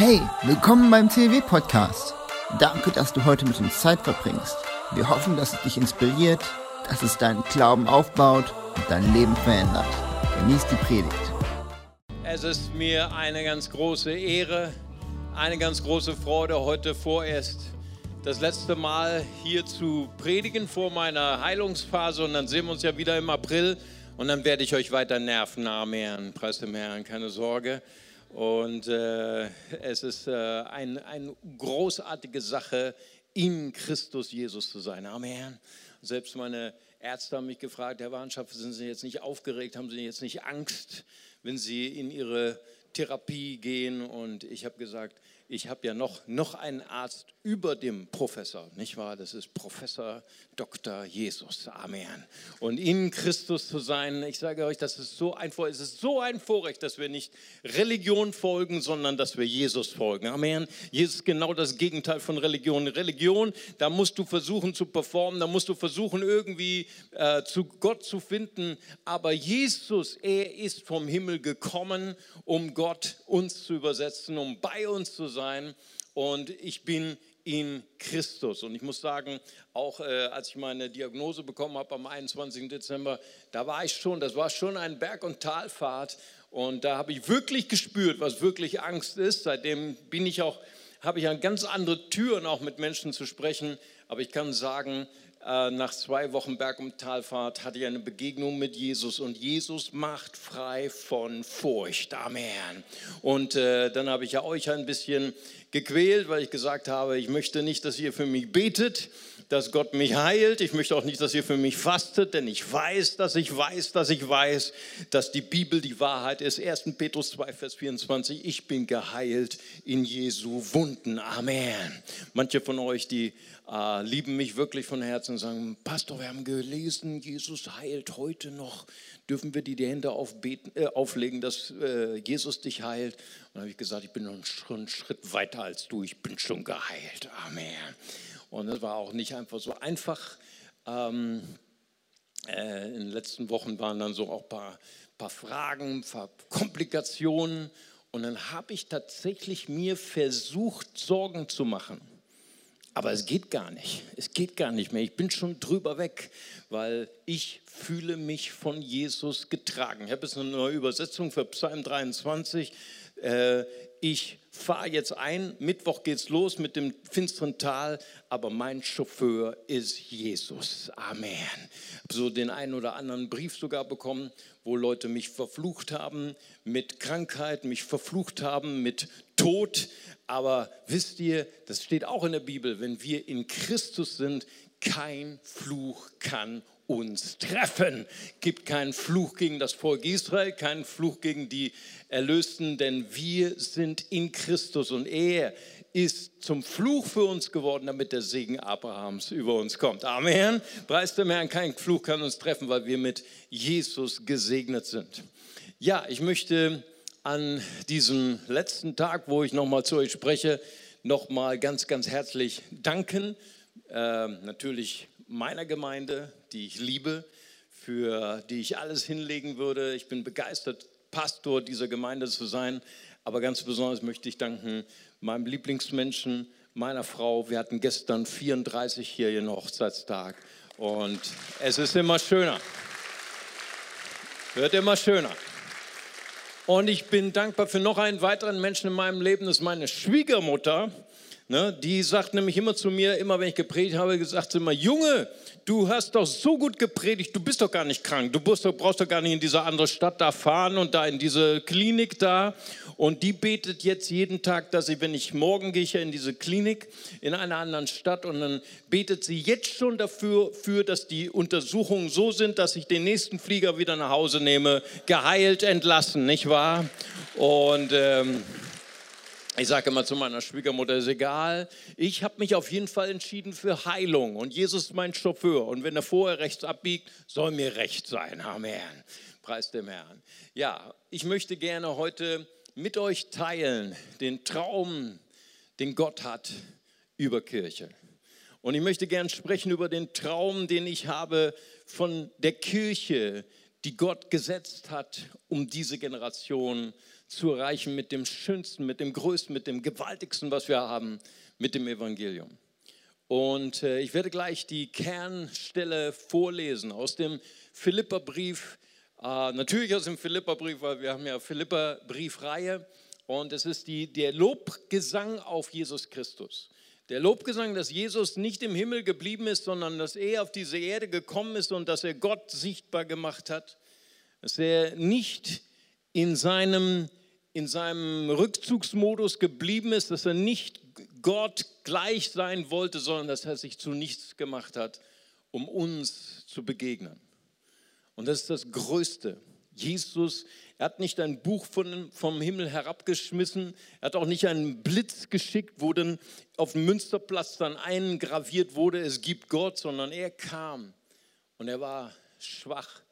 Hey, willkommen beim CW Podcast. Danke, dass du heute mit uns Zeit verbringst. Wir hoffen, dass es dich inspiriert, dass es deinen Glauben aufbaut und dein Leben verändert. Genieß die Predigt. Es ist mir eine ganz große Ehre, eine ganz große Freude, heute vorerst das letzte Mal hier zu predigen vor meiner Heilungsphase und dann sehen wir uns ja wieder im April und dann werde ich euch weiter nerven. Amen. Preis dem Herrn, keine Sorge. Und äh, es ist äh, ein, eine großartige Sache, in Christus Jesus zu sein. Amen. Selbst meine Ärzte haben mich gefragt, Herr Warnschaft, sind Sie jetzt nicht aufgeregt, haben Sie jetzt nicht Angst, wenn Sie in Ihre Therapie gehen? Und ich habe gesagt, ich habe ja noch, noch einen Arzt über dem Professor, nicht wahr? Das ist Professor Dr. Jesus. Amen. Und in Christus zu sein, ich sage euch, das ist so ein Vorrecht, es ist so ein Vorrecht, dass wir nicht Religion folgen, sondern dass wir Jesus folgen. Amen. Jesus ist genau das Gegenteil von Religion. Religion, da musst du versuchen zu performen, da musst du versuchen irgendwie äh, zu Gott zu finden. Aber Jesus, er ist vom Himmel gekommen, um Gott uns zu übersetzen, um bei uns zu sein. Und ich bin in Christus. Und ich muss sagen, auch äh, als ich meine Diagnose bekommen habe am 21. Dezember, da war ich schon, das war schon ein Berg- und Talfahrt. Und da habe ich wirklich gespürt, was wirklich Angst ist. Seitdem bin ich auch, habe ich an ganz andere Türen auch mit Menschen zu sprechen. Aber ich kann sagen, nach zwei Wochen Berg- und Talfahrt hatte ich eine Begegnung mit Jesus und Jesus macht frei von Furcht. Amen. Und äh, dann habe ich ja euch ein bisschen gequält, weil ich gesagt habe, ich möchte nicht, dass ihr für mich betet, dass Gott mich heilt. Ich möchte auch nicht, dass ihr für mich fastet, denn ich weiß, dass ich weiß, dass ich weiß, dass die Bibel die Wahrheit ist. 1. Petrus 2, Vers 24, ich bin geheilt in Jesu Wunden. Amen. Manche von euch, die äh, lieben mich wirklich von Herzen und sagen, Pastor, wir haben gelesen, Jesus heilt heute noch. Dürfen wir dir die Hände aufbeten, äh, auflegen, dass äh, Jesus dich heilt? Und dann habe ich gesagt, ich bin noch einen Schritt weiter als du, ich bin schon geheilt. Amen. Und das war auch nicht einfach so einfach. Ähm, äh, in den letzten Wochen waren dann so auch ein paar, paar Fragen, ein paar Komplikationen. Und dann habe ich tatsächlich mir versucht, Sorgen zu machen. Aber es geht gar nicht. Es geht gar nicht mehr. Ich bin schon drüber weg, weil ich fühle mich von Jesus getragen. Ich habe jetzt eine neue Übersetzung für Psalm 23. Äh, ich fahre jetzt ein, Mittwoch geht's los mit dem finsteren Tal, aber mein Chauffeur ist Jesus. Amen. So den einen oder anderen Brief sogar bekommen, wo Leute mich verflucht haben mit Krankheit, mich verflucht haben mit Tod. Aber wisst ihr, das steht auch in der Bibel, wenn wir in Christus sind, kein Fluch kann uns treffen. Gibt keinen Fluch gegen das Volk Israel, keinen Fluch gegen die Erlösten, denn wir sind in Christus und er ist zum Fluch für uns geworden, damit der Segen Abrahams über uns kommt. Amen. Preis dem Herrn, kein Fluch kann uns treffen, weil wir mit Jesus gesegnet sind. Ja, ich möchte an diesem letzten Tag, wo ich nochmal zu euch spreche, nochmal ganz, ganz herzlich danken. Äh, natürlich meiner Gemeinde, die ich liebe, für die ich alles hinlegen würde. Ich bin begeistert, Pastor dieser Gemeinde zu sein. Aber ganz besonders möchte ich danken meinem Lieblingsmenschen, meiner Frau. Wir hatten gestern 34 hier ihren Hochzeitstag. Und es ist immer schöner. Wird immer schöner. Und ich bin dankbar für noch einen weiteren Menschen in meinem Leben, das ist meine Schwiegermutter. Ne, die sagt nämlich immer zu mir, immer wenn ich gepredigt habe, gesagt immer, Junge, du hast doch so gut gepredigt, du bist doch gar nicht krank, du brauchst doch, brauchst doch gar nicht in diese andere Stadt da fahren und da in diese Klinik da. Und die betet jetzt jeden Tag, dass sie, wenn ich morgen gehe ich ja in diese Klinik in einer anderen Stadt und dann betet sie jetzt schon dafür, für, dass die Untersuchungen so sind, dass ich den nächsten Flieger wieder nach Hause nehme, geheilt entlassen, nicht wahr? Und ähm, ich sage immer zu meiner Schwiegermutter, ist egal, ich habe mich auf jeden Fall entschieden für Heilung und Jesus ist mein Chauffeur und wenn er vorher rechts abbiegt, soll mir recht sein. Amen. Preis dem Herrn. Ja, ich möchte gerne heute mit euch teilen den Traum, den Gott hat über Kirche. Und ich möchte gerne sprechen über den Traum, den ich habe von der Kirche, die Gott gesetzt hat, um diese Generation zu erreichen mit dem Schönsten, mit dem Größten, mit dem Gewaltigsten, was wir haben, mit dem Evangelium. Und äh, ich werde gleich die Kernstelle vorlesen aus dem Philipperbrief, äh, natürlich aus dem Philipperbrief, weil wir haben ja Philipperbriefreihe und es ist die, der Lobgesang auf Jesus Christus. Der Lobgesang, dass Jesus nicht im Himmel geblieben ist, sondern dass er auf diese Erde gekommen ist und dass er Gott sichtbar gemacht hat. Dass er nicht in seinem, in seinem Rückzugsmodus geblieben ist, dass er nicht Gott gleich sein wollte, sondern dass er sich zu nichts gemacht hat, um uns zu begegnen. Und das ist das Größte. Jesus er hat nicht ein Buch von, vom Himmel herabgeschmissen. Er hat auch nicht einen Blitz geschickt, wo dann auf dem Münsterplatz dann eingraviert wurde, es gibt Gott, sondern er kam und er war schwach,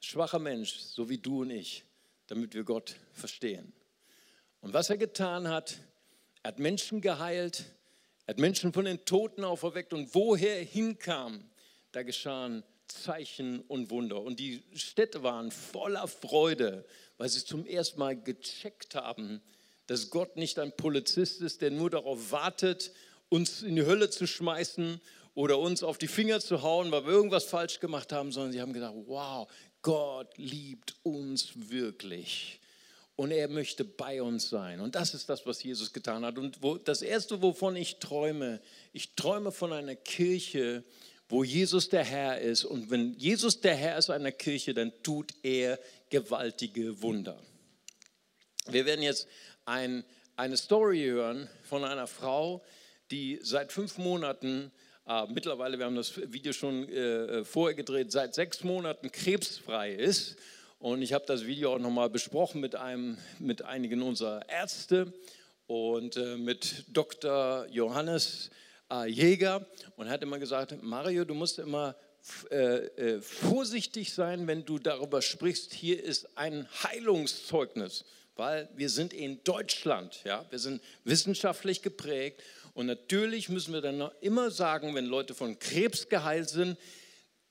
schwacher Mensch, so wie du und ich, damit wir Gott verstehen. Und was er getan hat, er hat Menschen geheilt, er hat Menschen von den Toten auferweckt und woher er hinkam, da geschahen Zeichen und Wunder. Und die Städte waren voller Freude, weil sie zum ersten Mal gecheckt haben, dass Gott nicht ein Polizist ist, der nur darauf wartet, uns in die Hölle zu schmeißen oder uns auf die Finger zu hauen, weil wir irgendwas falsch gemacht haben, sondern sie haben gedacht, wow, Gott liebt uns wirklich. Und er möchte bei uns sein. Und das ist das, was Jesus getan hat. Und wo, das Erste, wovon ich träume, ich träume von einer Kirche, wo Jesus der Herr ist. Und wenn Jesus der Herr ist einer Kirche, dann tut er gewaltige Wunder. Wir werden jetzt ein, eine Story hören von einer Frau, die seit fünf Monaten, äh, mittlerweile, wir haben das Video schon äh, vorher gedreht, seit sechs Monaten krebsfrei ist. Und ich habe das Video auch nochmal besprochen mit, einem, mit einigen unserer Ärzte und äh, mit Dr. Johannes äh, Jäger und hat immer gesagt, Mario, du musst immer äh, äh, vorsichtig sein, wenn du darüber sprichst, hier ist ein Heilungszeugnis, weil wir sind in Deutschland, ja, wir sind wissenschaftlich geprägt und natürlich müssen wir dann immer sagen, wenn Leute von Krebs geheilt sind,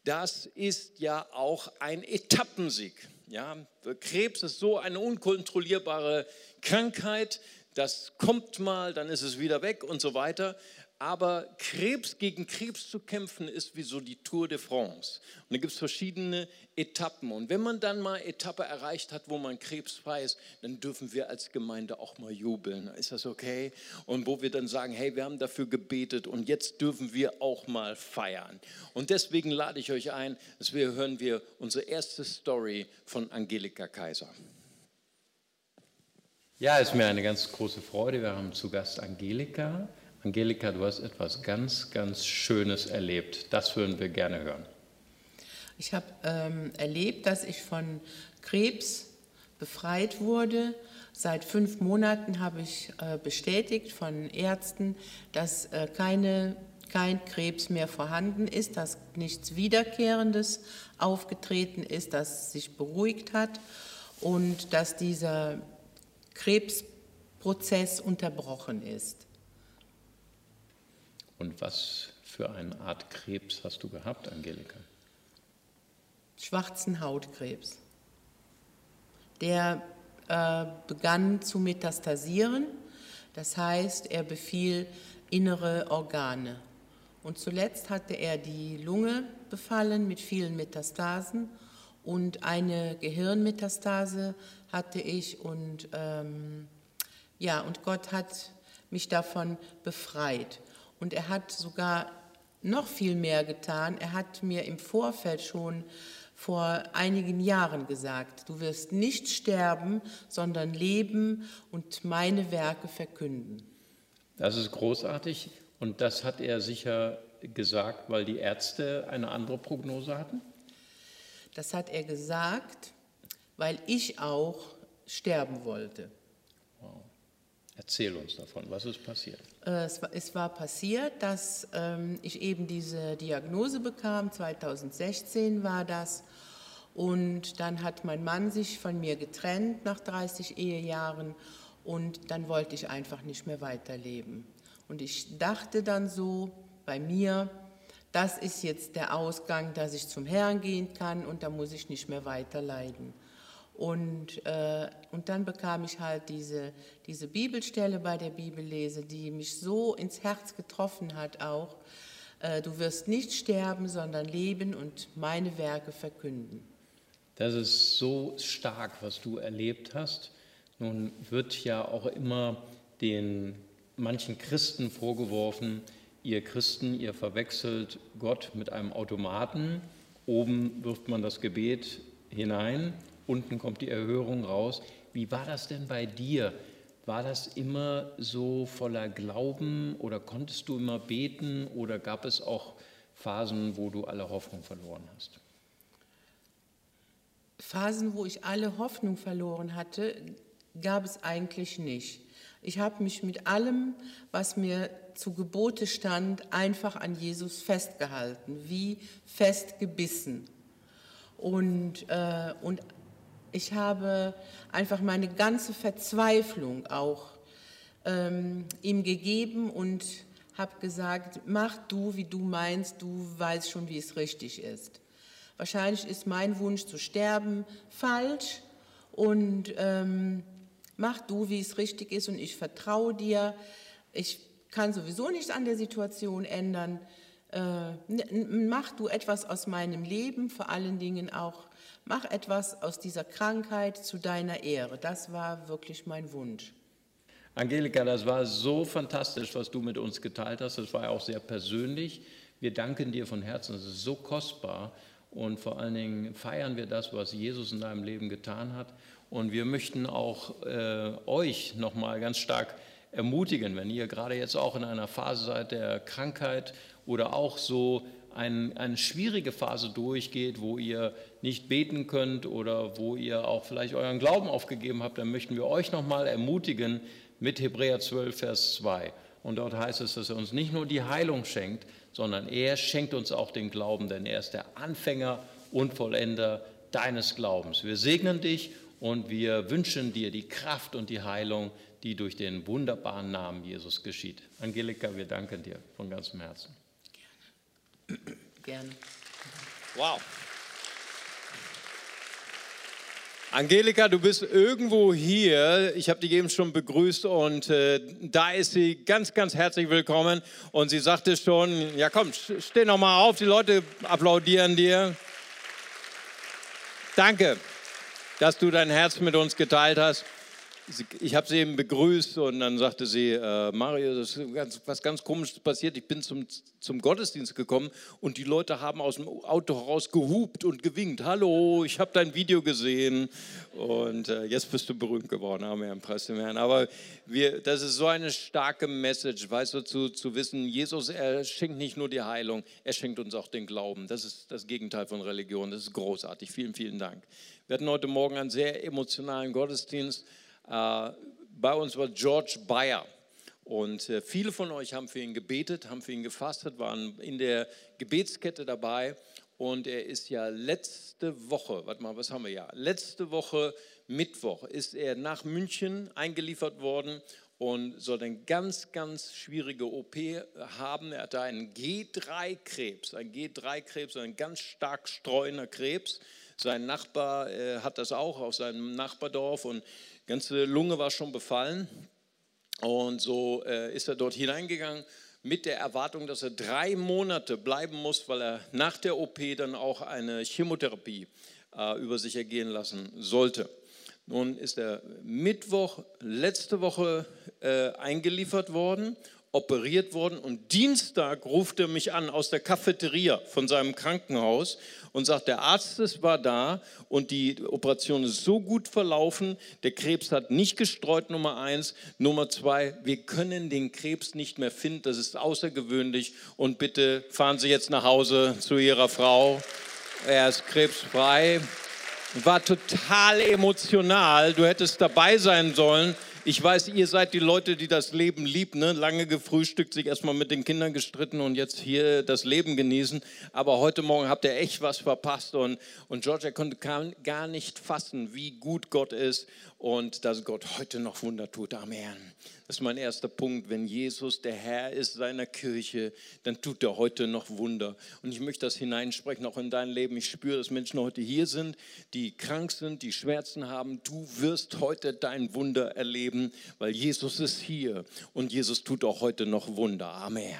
das ist ja auch ein Etappensieg. Ja, Krebs ist so eine unkontrollierbare Krankheit, das kommt mal, dann ist es wieder weg und so weiter. Aber Krebs gegen Krebs zu kämpfen ist wie so die Tour de France. Und da gibt es verschiedene Etappen. Und wenn man dann mal Etappe erreicht hat, wo man krebsfrei ist, dann dürfen wir als Gemeinde auch mal jubeln. Ist das okay? Und wo wir dann sagen, hey, wir haben dafür gebetet und jetzt dürfen wir auch mal feiern. Und deswegen lade ich euch ein, dass wir hören wir unsere erste Story von Angelika Kaiser. Ja, es ist mir eine ganz große Freude. Wir haben zu Gast Angelika. Angelika, du hast etwas ganz, ganz Schönes erlebt. Das würden wir gerne hören. Ich habe ähm, erlebt, dass ich von Krebs befreit wurde. Seit fünf Monaten habe ich äh, bestätigt von Ärzten, dass äh, keine, kein Krebs mehr vorhanden ist, dass nichts Wiederkehrendes aufgetreten ist, dass sich beruhigt hat und dass dieser Krebsprozess unterbrochen ist. Und was für eine Art Krebs hast du gehabt, Angelika? Schwarzen Hautkrebs. Der äh, begann zu metastasieren, das heißt, er befiel innere Organe. Und zuletzt hatte er die Lunge befallen mit vielen Metastasen und eine Gehirnmetastase hatte ich und ähm, ja, und Gott hat mich davon befreit. Und er hat sogar noch viel mehr getan. Er hat mir im Vorfeld schon vor einigen Jahren gesagt, du wirst nicht sterben, sondern leben und meine Werke verkünden. Das ist großartig und das hat er sicher gesagt, weil die Ärzte eine andere Prognose hatten? Das hat er gesagt, weil ich auch sterben wollte. Erzähl uns davon, was ist passiert? Äh, es war, es war passiert, dass ähm, ich eben diese Diagnose bekam, 2016 war das. Und dann hat mein Mann sich von mir getrennt nach 30 Ehejahren und dann wollte ich einfach nicht mehr weiterleben. Und ich dachte dann so bei mir, das ist jetzt der Ausgang, dass ich zum Herrn gehen kann und da muss ich nicht mehr weiter leiden. Und, äh, und dann bekam ich halt diese, diese Bibelstelle bei der Bibellese, die mich so ins Herz getroffen hat auch. Äh, du wirst nicht sterben, sondern leben und meine Werke verkünden. Das ist so stark, was du erlebt hast. Nun wird ja auch immer den manchen Christen vorgeworfen, ihr Christen, ihr verwechselt Gott mit einem Automaten. Oben wirft man das Gebet hinein unten kommt die Erhörung raus. Wie war das denn bei dir? War das immer so voller Glauben oder konntest du immer beten oder gab es auch Phasen, wo du alle Hoffnung verloren hast? Phasen, wo ich alle Hoffnung verloren hatte, gab es eigentlich nicht. Ich habe mich mit allem, was mir zu Gebote stand, einfach an Jesus festgehalten, wie festgebissen. Und, äh, und ich habe einfach meine ganze Verzweiflung auch ähm, ihm gegeben und habe gesagt, mach du, wie du meinst, du weißt schon, wie es richtig ist. Wahrscheinlich ist mein Wunsch zu sterben falsch und ähm, mach du, wie es richtig ist und ich vertraue dir. Ich kann sowieso nichts an der Situation ändern. Äh, mach du etwas aus meinem Leben, vor allen Dingen auch Mach etwas aus dieser Krankheit zu deiner Ehre. Das war wirklich mein Wunsch. Angelika, das war so fantastisch, was du mit uns geteilt hast. Das war ja auch sehr persönlich. Wir danken dir von Herzen. Das ist so kostbar. Und vor allen Dingen feiern wir das, was Jesus in deinem Leben getan hat. Und wir möchten auch äh, euch nochmal ganz stark ermutigen, wenn ihr gerade jetzt auch in einer Phase seid der Krankheit oder auch so ein, eine schwierige Phase durchgeht, wo ihr nicht beten könnt oder wo ihr auch vielleicht euren Glauben aufgegeben habt, dann möchten wir euch nochmal ermutigen mit Hebräer 12, Vers 2. Und dort heißt es, dass er uns nicht nur die Heilung schenkt, sondern er schenkt uns auch den Glauben, denn er ist der Anfänger und Vollender deines Glaubens. Wir segnen dich und wir wünschen dir die Kraft und die Heilung, die durch den wunderbaren Namen Jesus geschieht. Angelika, wir danken dir von ganzem Herzen. Gerne. Wow. Angelika, du bist irgendwo hier. Ich habe dich eben schon begrüßt und äh, da ist sie ganz, ganz herzlich willkommen. Und sie sagte schon, ja komm, steh noch mal auf, die Leute applaudieren dir. Danke, dass du dein Herz mit uns geteilt hast ich habe sie eben begrüßt und dann sagte sie, äh, Mario, das ist ganz, was ganz komisches passiert. Ich bin zum, zum Gottesdienst gekommen und die Leute haben aus dem Auto heraus gehupt und gewinkt. Hallo, ich habe dein Video gesehen und äh, jetzt bist du berühmt geworden. Amen, preis dem Herrn. Aber wir, das ist so eine starke Message, weißt du, zu, zu wissen, Jesus, er schenkt nicht nur die Heilung, er schenkt uns auch den Glauben. Das ist das Gegenteil von Religion. Das ist großartig. Vielen, vielen Dank. Wir hatten heute Morgen einen sehr emotionalen Gottesdienst. Äh, bei uns war George Bayer. Und äh, viele von euch haben für ihn gebetet, haben für ihn gefastet, waren in der Gebetskette dabei. Und er ist ja letzte Woche, warte mal, was haben wir ja? Letzte Woche Mittwoch ist er nach München eingeliefert worden und soll eine ganz, ganz schwierige OP haben. Er hatte einen G3-Krebs, ein G3-Krebs, ein ganz stark streuender Krebs. Sein Nachbar äh, hat das auch aus seinem Nachbardorf und ganze Lunge war schon befallen. Und so äh, ist er dort hineingegangen mit der Erwartung, dass er drei Monate bleiben muss, weil er nach der OP dann auch eine Chemotherapie äh, über sich ergehen lassen sollte. Nun ist er Mittwoch letzte Woche äh, eingeliefert worden operiert worden und Dienstag ruft er mich an aus der Cafeteria von seinem Krankenhaus und sagt, der Arzt ist, war da und die Operation ist so gut verlaufen, der Krebs hat nicht gestreut, Nummer eins. Nummer zwei, wir können den Krebs nicht mehr finden, das ist außergewöhnlich und bitte fahren Sie jetzt nach Hause zu Ihrer Frau. Er ist krebsfrei. War total emotional, du hättest dabei sein sollen ich weiß, ihr seid die Leute, die das Leben lieben. Ne? Lange gefrühstückt, sich erstmal mit den Kindern gestritten und jetzt hier das Leben genießen. Aber heute Morgen habt ihr echt was verpasst. Und, und Georgia konnte gar nicht fassen, wie gut Gott ist. Und dass Gott heute noch Wunder tut. Amen. Das ist mein erster Punkt. Wenn Jesus der Herr ist seiner Kirche, dann tut er heute noch Wunder. Und ich möchte das hineinsprechen, auch in dein Leben. Ich spüre, dass Menschen heute hier sind, die krank sind, die Schmerzen haben. Du wirst heute dein Wunder erleben, weil Jesus ist hier und Jesus tut auch heute noch Wunder. Amen.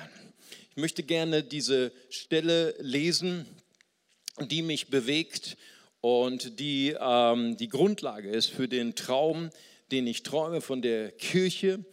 Ich möchte gerne diese Stelle lesen, die mich bewegt und die ähm, die Grundlage ist für den Traum, den ich träume von der Kirche,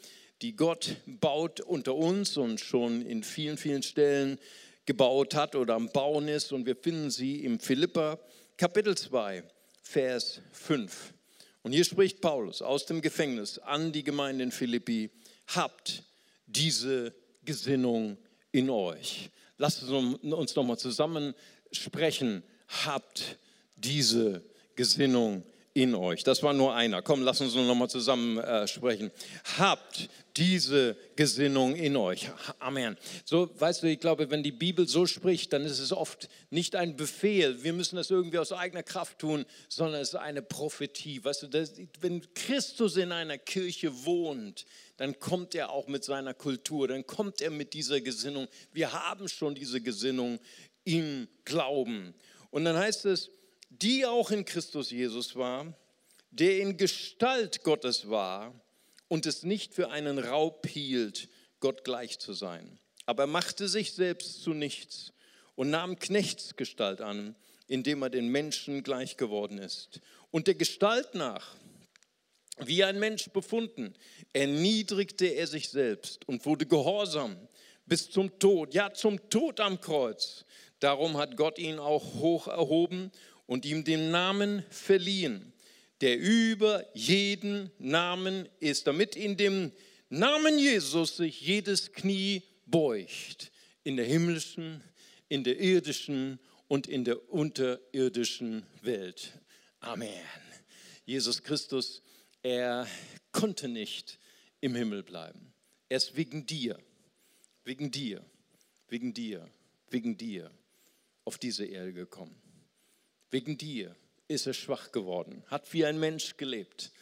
die Gott baut unter uns und schon in vielen, vielen Stellen gebaut hat oder am Bauen ist. Und wir finden sie im Philippa Kapitel 2, Vers 5. Und hier spricht Paulus aus dem Gefängnis an die Gemeinde in Philippi, habt diese Gesinnung in euch. Lasst uns nochmal zusammen sprechen, habt diese Gesinnung in euch. Das war nur einer. Komm, lass uns noch mal zusammen äh, sprechen. Habt diese Gesinnung in euch. Amen. So, weißt du, ich glaube, wenn die Bibel so spricht, dann ist es oft nicht ein Befehl. Wir müssen das irgendwie aus eigener Kraft tun, sondern es ist eine Prophetie. Weißt du, das, wenn Christus in einer Kirche wohnt, dann kommt er auch mit seiner Kultur, dann kommt er mit dieser Gesinnung. Wir haben schon diese Gesinnung im Glauben. Und dann heißt es, die auch in Christus Jesus war, der in Gestalt Gottes war und es nicht für einen Raub hielt, Gott gleich zu sein. Aber er machte sich selbst zu nichts und nahm Knechtsgestalt an, indem er den Menschen gleich geworden ist. Und der Gestalt nach, wie ein Mensch befunden, erniedrigte er sich selbst und wurde gehorsam bis zum Tod, ja zum Tod am Kreuz. Darum hat Gott ihn auch hoch erhoben und ihm den Namen verliehen, der über jeden Namen ist, damit in dem Namen Jesus sich jedes Knie beugt, in der himmlischen, in der irdischen und in der unterirdischen Welt. Amen. Jesus Christus, er konnte nicht im Himmel bleiben. Er ist wegen dir, wegen dir, wegen dir, wegen dir auf diese Erde gekommen. Wegen dir ist er schwach geworden, hat wie ein Mensch gelebt,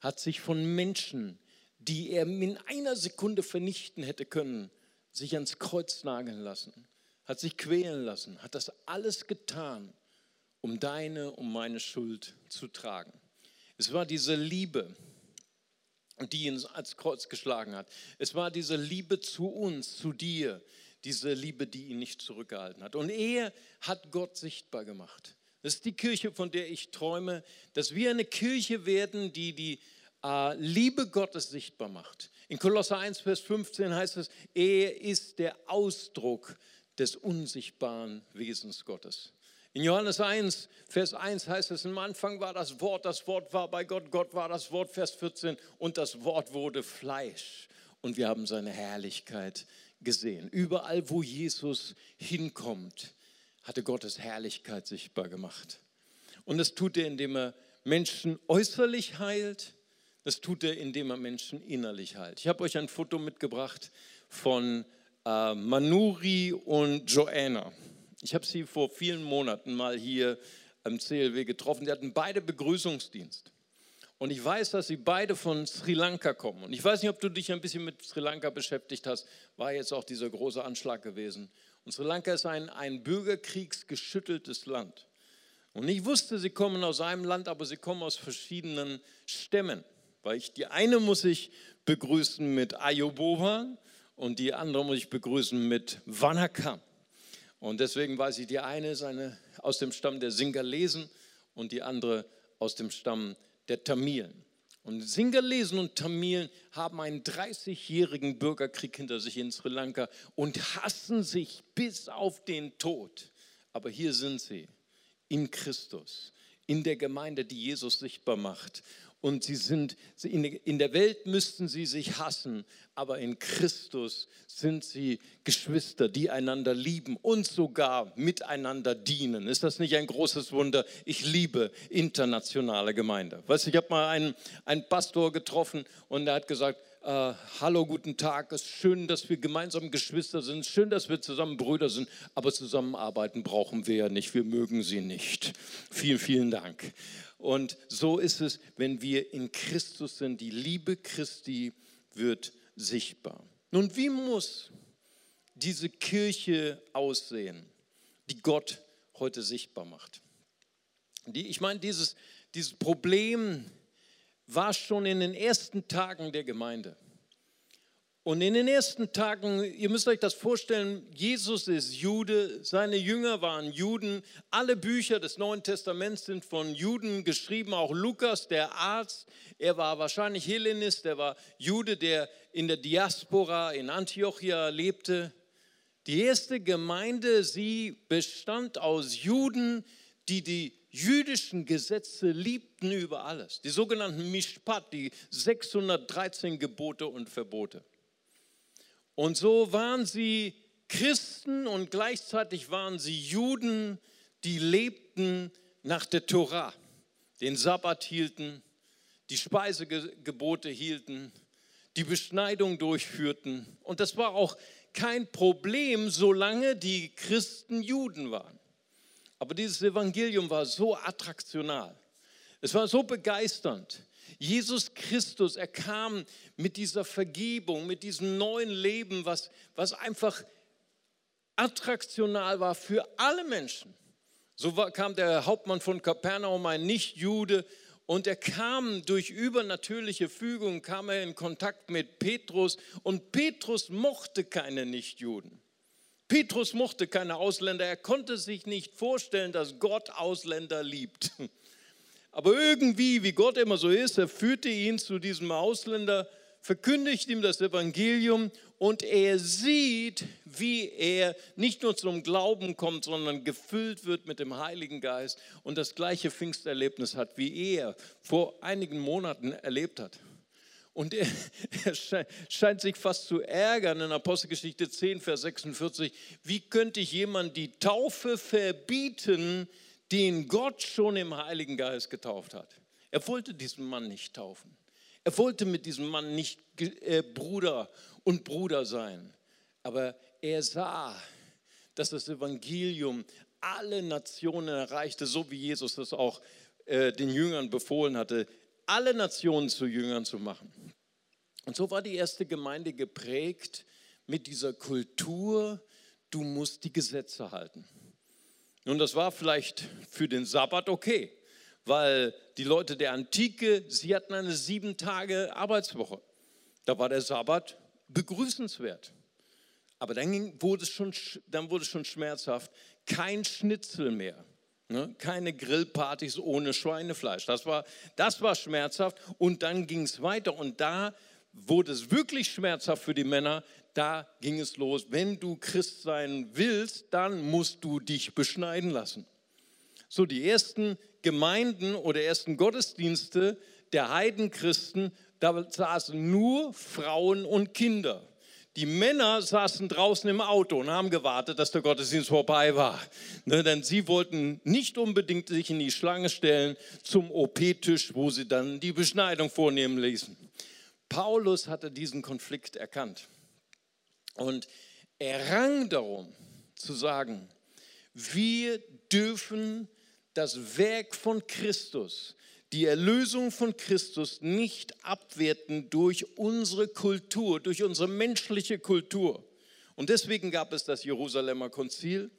hat sich von Menschen, die er in einer Sekunde vernichten hätte können, sich ans Kreuz nageln lassen, hat sich quälen lassen, hat das alles getan, um deine, um meine Schuld zu tragen. Es war diese Liebe, die ihn ans Kreuz geschlagen hat. Es war diese Liebe zu uns, zu dir, diese Liebe, die ihn nicht zurückgehalten hat. Und er hat Gott sichtbar gemacht. Das ist die Kirche, von der ich träume, dass wir eine Kirche werden, die die äh, Liebe Gottes sichtbar macht. In Kolosser 1, Vers 15 heißt es, er ist der Ausdruck des unsichtbaren Wesens Gottes. In Johannes 1, Vers 1 heißt es, am Anfang war das Wort, das Wort war bei Gott, Gott war das Wort, Vers 14, und das Wort wurde Fleisch und wir haben seine Herrlichkeit gesehen. Überall, wo Jesus hinkommt, hatte Gottes Herrlichkeit sichtbar gemacht. Und das tut er, indem er Menschen äußerlich heilt. Das tut er, indem er Menschen innerlich heilt. Ich habe euch ein Foto mitgebracht von äh, Manuri und Joanna. Ich habe sie vor vielen Monaten mal hier am CLW getroffen. Die hatten beide Begrüßungsdienst. Und ich weiß, dass sie beide von Sri Lanka kommen. Und ich weiß nicht, ob du dich ein bisschen mit Sri Lanka beschäftigt hast. War jetzt auch dieser große Anschlag gewesen. Und Sri Lanka ist ein, ein bürgerkriegsgeschütteltes Land. Und ich wusste, sie kommen aus einem Land, aber sie kommen aus verschiedenen Stämmen. Weil ich, die eine muss ich begrüßen mit Ayobova und die andere muss ich begrüßen mit Vanakam. Und deswegen weiß ich, die eine ist eine aus dem Stamm der Singalesen und die andere aus dem Stamm der Tamilen. Und Singalesen und Tamilen haben einen 30-jährigen Bürgerkrieg hinter sich in Sri Lanka und hassen sich bis auf den Tod. Aber hier sind sie in Christus, in der Gemeinde, die Jesus sichtbar macht und sie sind, in der Welt müssten sie sich hassen, aber in Christus sind sie Geschwister, die einander lieben und sogar miteinander dienen. Ist das nicht ein großes Wunder? Ich liebe internationale Gemeinde. Weißt ich habe mal einen, einen Pastor getroffen und er hat gesagt, äh, hallo, guten Tag, es ist schön, dass wir gemeinsam Geschwister sind, schön, dass wir zusammen Brüder sind, aber zusammenarbeiten brauchen wir ja nicht, wir mögen sie nicht. Vielen, vielen Dank. Und so ist es, wenn wir in Christus sind. Die Liebe Christi wird sichtbar. Nun, wie muss diese Kirche aussehen, die Gott heute sichtbar macht? Die, ich meine, dieses, dieses Problem war schon in den ersten Tagen der Gemeinde. Und in den ersten Tagen, ihr müsst euch das vorstellen, Jesus ist Jude, seine Jünger waren Juden, alle Bücher des Neuen Testaments sind von Juden geschrieben, auch Lukas, der Arzt, er war wahrscheinlich Hellenist, der war Jude, der in der Diaspora in Antiochia lebte. Die erste Gemeinde, sie bestand aus Juden, die die jüdischen Gesetze liebten über alles, die sogenannten Mishpat, die 613 Gebote und Verbote. Und so waren sie Christen und gleichzeitig waren sie Juden, die lebten nach der Torah, den Sabbat hielten, die Speisegebote hielten, die Beschneidung durchführten. Und das war auch kein Problem, solange die Christen Juden waren. Aber dieses Evangelium war so attraktional. Es war so begeisternd. Jesus Christus, er kam mit dieser Vergebung, mit diesem neuen Leben, was, was einfach attraktional war für alle Menschen. So war, kam der Hauptmann von Kapernaum, ein Nichtjude, und er kam durch übernatürliche Fügung, kam er in Kontakt mit Petrus und Petrus mochte keine Nichtjuden. Petrus mochte keine Ausländer. Er konnte sich nicht vorstellen, dass Gott Ausländer liebt. Aber irgendwie, wie Gott immer so ist, er führte ihn zu diesem Ausländer, verkündigt ihm das Evangelium und er sieht, wie er nicht nur zum Glauben kommt, sondern gefüllt wird mit dem Heiligen Geist und das gleiche Pfingsterlebnis hat, wie er vor einigen Monaten erlebt hat. Und er, er scheint, sich fast zu ärgern in Apostelgeschichte 10, Vers 46. Wie könnte ich jemand die Taufe verbieten, den Gott schon im Heiligen Geist getauft hat. Er wollte diesen Mann nicht taufen. Er wollte mit diesem Mann nicht äh, Bruder und Bruder sein. Aber er sah, dass das Evangelium alle Nationen erreichte, so wie Jesus das auch äh, den Jüngern befohlen hatte, alle Nationen zu Jüngern zu machen. Und so war die erste Gemeinde geprägt mit dieser Kultur, du musst die Gesetze halten. Nun, das war vielleicht für den Sabbat okay, weil die Leute der Antike, sie hatten eine sieben Tage Arbeitswoche. Da war der Sabbat begrüßenswert. Aber dann wurde es schon, dann wurde es schon schmerzhaft. Kein Schnitzel mehr. Ne? Keine Grillpartys ohne Schweinefleisch. Das war, das war schmerzhaft. Und dann ging es weiter. Und da wurde es wirklich schmerzhaft für die Männer, da ging es los. Wenn du Christ sein willst, dann musst du dich beschneiden lassen. So, die ersten Gemeinden oder ersten Gottesdienste der Heidenchristen, da saßen nur Frauen und Kinder. Die Männer saßen draußen im Auto und haben gewartet, dass der Gottesdienst vorbei war. Ne, denn sie wollten nicht unbedingt sich in die Schlange stellen zum OP-Tisch, wo sie dann die Beschneidung vornehmen ließen. Paulus hatte diesen Konflikt erkannt. Und er rang darum zu sagen, wir dürfen das Werk von Christus, die Erlösung von Christus nicht abwerten durch unsere Kultur, durch unsere menschliche Kultur. Und deswegen gab es das Jerusalemer Konzil.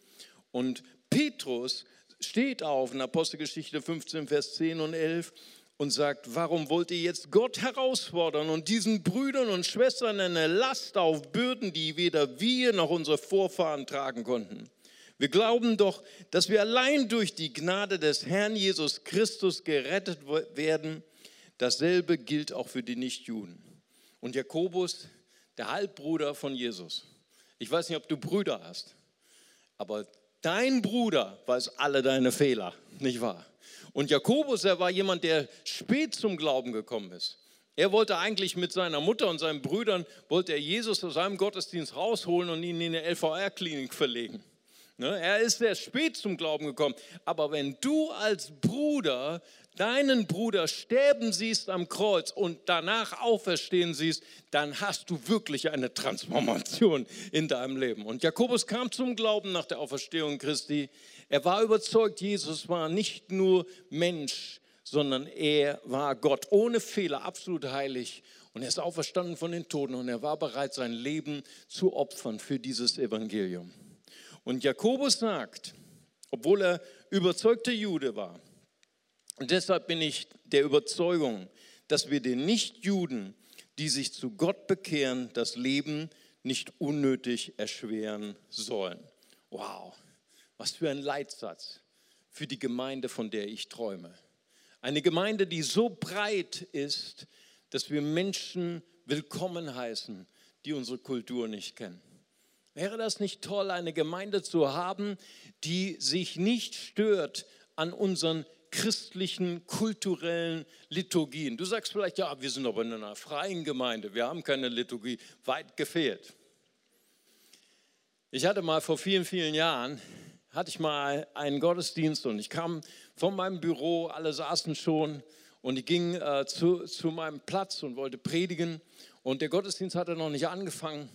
Und Petrus steht auf in Apostelgeschichte 15, Vers 10 und 11 und sagt, warum wollt ihr jetzt Gott herausfordern und diesen Brüdern und Schwestern eine Last aufbürden, die weder wir noch unsere Vorfahren tragen konnten? Wir glauben doch, dass wir allein durch die Gnade des Herrn Jesus Christus gerettet werden. Dasselbe gilt auch für die Nichtjuden. Und Jakobus, der Halbbruder von Jesus. Ich weiß nicht, ob du Brüder hast, aber dein Bruder weiß alle deine Fehler, nicht wahr? Und Jakobus, er war jemand, der spät zum Glauben gekommen ist. Er wollte eigentlich mit seiner Mutter und seinen Brüdern, wollte er Jesus aus seinem Gottesdienst rausholen und ihn in eine LVR-Klinik verlegen. Ne, er ist sehr spät zum Glauben gekommen. Aber wenn du als Bruder deinen Bruder sterben siehst am Kreuz und danach auferstehen siehst, dann hast du wirklich eine Transformation in deinem Leben. Und Jakobus kam zum Glauben nach der Auferstehung Christi. Er war überzeugt, Jesus war nicht nur Mensch, sondern er war Gott ohne Fehler, absolut heilig. Und er ist auferstanden von den Toten und er war bereit, sein Leben zu opfern für dieses Evangelium. Und Jakobus sagt, obwohl er überzeugter Jude war, und deshalb bin ich der Überzeugung, dass wir den Nichtjuden, die sich zu Gott bekehren, das Leben nicht unnötig erschweren sollen. Wow, was für ein Leitsatz für die Gemeinde, von der ich träume. Eine Gemeinde, die so breit ist, dass wir Menschen willkommen heißen, die unsere Kultur nicht kennen. Wäre das nicht toll, eine Gemeinde zu haben, die sich nicht stört an unseren christlichen, kulturellen Liturgien. Du sagst vielleicht, ja, wir sind aber in einer freien Gemeinde, wir haben keine Liturgie, weit gefehlt. Ich hatte mal vor vielen, vielen Jahren, hatte ich mal einen Gottesdienst und ich kam von meinem Büro, alle saßen schon und ich ging äh, zu, zu meinem Platz und wollte predigen und der Gottesdienst hatte noch nicht angefangen.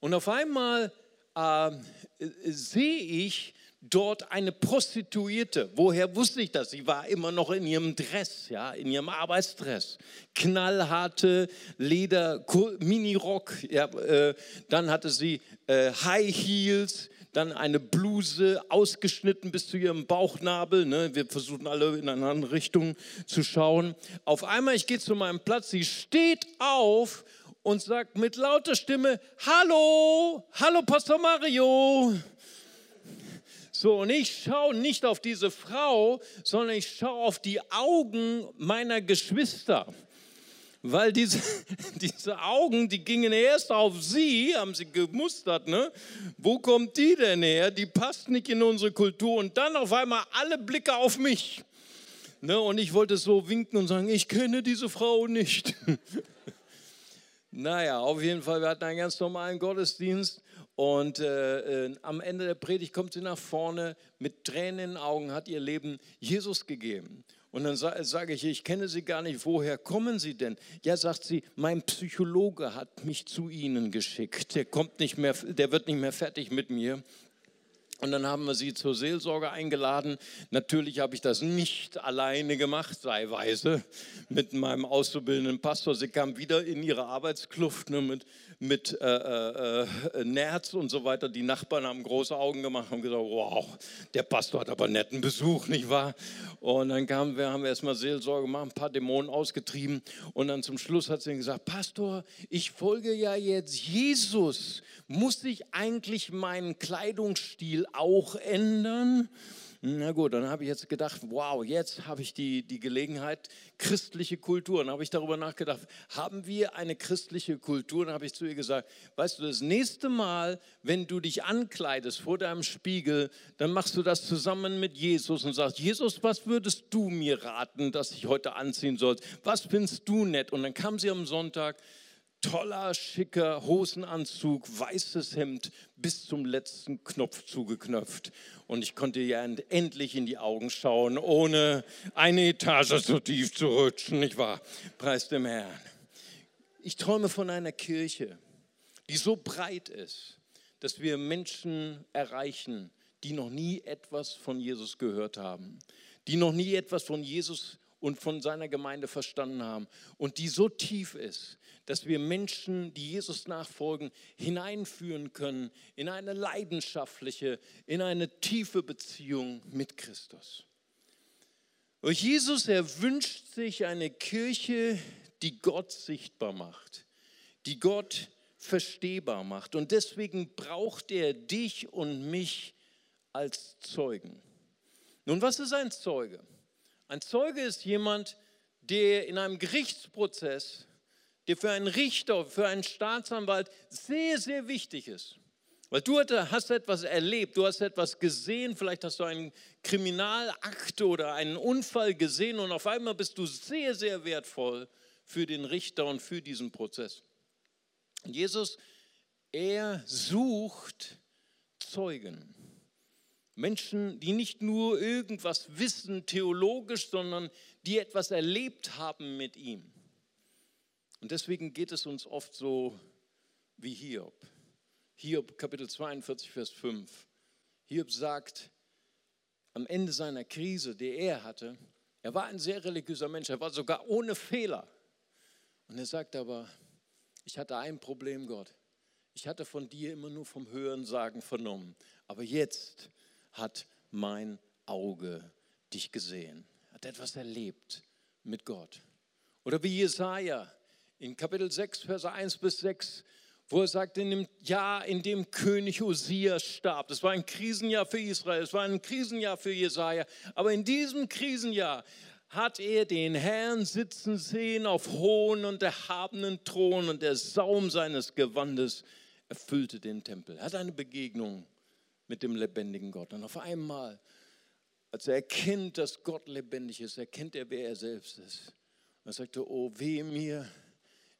Und auf einmal äh, sehe ich dort eine Prostituierte. Woher wusste ich das? Sie war immer noch in ihrem Dress, ja, in ihrem Arbeitsdress. Knallharte Leder, Minirock, ja, äh, dann hatte sie äh, High Heels, dann eine Bluse ausgeschnitten bis zu ihrem Bauchnabel. Ne? Wir versuchen alle in eine andere Richtung zu schauen. Auf einmal, ich gehe zu meinem Platz, sie steht auf und sagt mit lauter Stimme, Hallo, hallo Pastor Mario. So, und ich schaue nicht auf diese Frau, sondern ich schaue auf die Augen meiner Geschwister. Weil diese, diese Augen, die gingen erst auf sie, haben sie gemustert, ne? Wo kommt die denn her? Die passt nicht in unsere Kultur. Und dann auf einmal alle Blicke auf mich. Ne? Und ich wollte so winken und sagen, ich kenne diese Frau nicht. naja, auf jeden Fall, wir hatten einen ganz normalen Gottesdienst. Und äh, äh, am Ende der Predigt kommt sie nach vorne mit Tränen in den Augen, hat ihr Leben Jesus gegeben. Und dann sage sag ich, ich kenne Sie gar nicht, woher kommen Sie denn? Ja, sagt sie, mein Psychologe hat mich zu Ihnen geschickt. Der kommt nicht mehr, der wird nicht mehr fertig mit mir. Und dann haben wir sie zur Seelsorge eingeladen. Natürlich habe ich das nicht alleine gemacht, sei weise, mit meinem auszubildenden Pastor. Sie kam wieder in ihre Arbeitskluft ne, mit, mit äh, äh, äh, Nerz und so weiter. Die Nachbarn haben große Augen gemacht und gesagt, wow, der Pastor hat aber netten Besuch, nicht wahr? Und dann kamen wir, haben wir erstmal Seelsorge gemacht, ein paar Dämonen ausgetrieben. Und dann zum Schluss hat sie gesagt, Pastor, ich folge ja jetzt Jesus muss ich eigentlich meinen Kleidungsstil auch ändern? Na gut, dann habe ich jetzt gedacht, wow, jetzt habe ich die, die Gelegenheit, christliche Kultur. Dann habe ich darüber nachgedacht, haben wir eine christliche Kultur? Dann habe ich zu ihr gesagt, weißt du, das nächste Mal, wenn du dich ankleidest vor deinem Spiegel, dann machst du das zusammen mit Jesus und sagst, Jesus, was würdest du mir raten, dass ich heute anziehen soll? Was findest du nett? Und dann kam sie am Sonntag toller, schicker Hosenanzug, weißes Hemd bis zum letzten Knopf zugeknöpft. Und ich konnte ihr endlich in die Augen schauen, ohne eine Etage so tief zu rutschen, nicht wahr? Preis dem Herrn. Ich träume von einer Kirche, die so breit ist, dass wir Menschen erreichen, die noch nie etwas von Jesus gehört haben, die noch nie etwas von Jesus und von seiner Gemeinde verstanden haben und die so tief ist, dass wir Menschen, die Jesus nachfolgen, hineinführen können in eine leidenschaftliche, in eine tiefe Beziehung mit Christus. Und Jesus, er wünscht sich eine Kirche, die Gott sichtbar macht, die Gott verstehbar macht. Und deswegen braucht er dich und mich als Zeugen. Nun, was ist ein Zeuge? Ein Zeuge ist jemand, der in einem Gerichtsprozess, der für einen Richter, für einen Staatsanwalt sehr, sehr wichtig ist. Weil du hast etwas erlebt, du hast etwas gesehen, vielleicht hast du einen Kriminalakt oder einen Unfall gesehen und auf einmal bist du sehr, sehr wertvoll für den Richter und für diesen Prozess. Jesus, er sucht Zeugen. Menschen, die nicht nur irgendwas wissen theologisch, sondern die etwas erlebt haben mit ihm. Und deswegen geht es uns oft so wie Hiob. Hiob Kapitel 42, Vers 5. Hiob sagt, am Ende seiner Krise, die er hatte, Er war ein sehr religiöser Mensch, er war sogar ohne Fehler. Und er sagt aber, ich hatte ein Problem, Gott. Ich hatte von dir immer nur vom Hörensagen vernommen. Aber jetzt hat mein Auge dich gesehen, hat etwas erlebt mit Gott. Oder wie Jesaja in Kapitel 6, Verse 1 bis 6, wo er sagt, in dem Jahr, in dem König Usia starb, das war ein Krisenjahr für Israel, es war ein Krisenjahr für Jesaja, aber in diesem Krisenjahr hat er den Herrn sitzen sehen auf hohen und erhabenen Thron und der Saum seines Gewandes erfüllte den Tempel. Er hat eine Begegnung mit dem lebendigen Gott. Und auf einmal, als er erkennt, dass Gott lebendig ist, erkennt er, wer er selbst ist. Und er sagte, oh weh mir,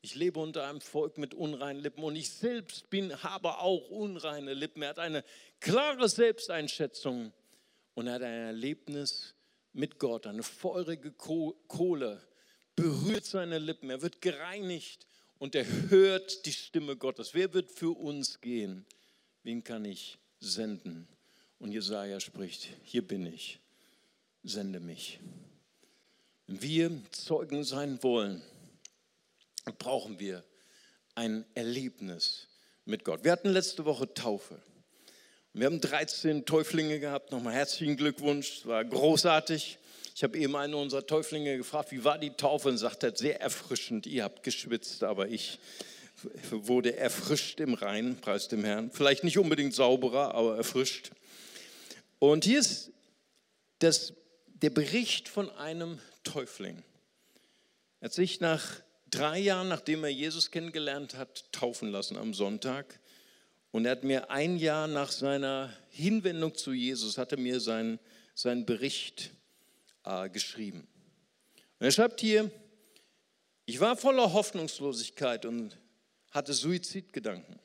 ich lebe unter einem Volk mit unreinen Lippen und ich selbst bin, habe auch unreine Lippen. Er hat eine klare Selbsteinschätzung und er hat ein Erlebnis mit Gott, eine feurige Kohle berührt seine Lippen. Er wird gereinigt und er hört die Stimme Gottes. Wer wird für uns gehen? Wen kann ich senden? Und Jesaja spricht: Hier bin ich, sende mich. Wenn wir Zeugen sein wollen, brauchen wir ein Erlebnis mit Gott. Wir hatten letzte Woche Taufe. Wir haben 13 Täuflinge gehabt. Nochmal herzlichen Glückwunsch. Es war großartig. Ich habe eben einen unserer Täuflinge gefragt, wie war die Taufe? Und sagt er, sehr erfrischend. Ihr habt geschwitzt, aber ich wurde erfrischt im Rhein, preis dem Herrn. Vielleicht nicht unbedingt sauberer, aber erfrischt. Und hier ist das, der Bericht von einem Täufling. Er hat sich nach drei Jahren, nachdem er Jesus kennengelernt hat, taufen lassen am Sonntag. Und er hat mir ein Jahr nach seiner Hinwendung zu Jesus, hat er mir seinen, seinen Bericht äh, geschrieben. Und er schreibt hier, ich war voller Hoffnungslosigkeit und hatte Suizidgedanken.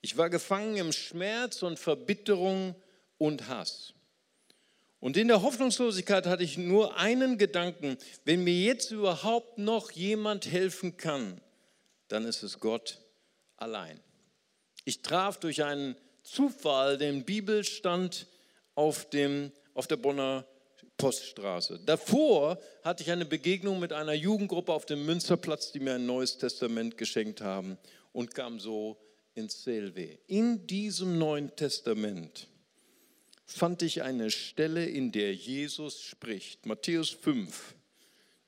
Ich war gefangen im Schmerz und Verbitterung und Hass. Und in der Hoffnungslosigkeit hatte ich nur einen Gedanken, wenn mir jetzt überhaupt noch jemand helfen kann, dann ist es Gott allein. Ich traf durch einen Zufall den Bibelstand auf, dem, auf der Bonner Poststraße. Davor hatte ich eine Begegnung mit einer Jugendgruppe auf dem Münsterplatz, die mir ein neues Testament geschenkt haben und kam so ins Selwe. In diesem Neuen Testament fand ich eine Stelle, in der Jesus spricht. Matthäus 5,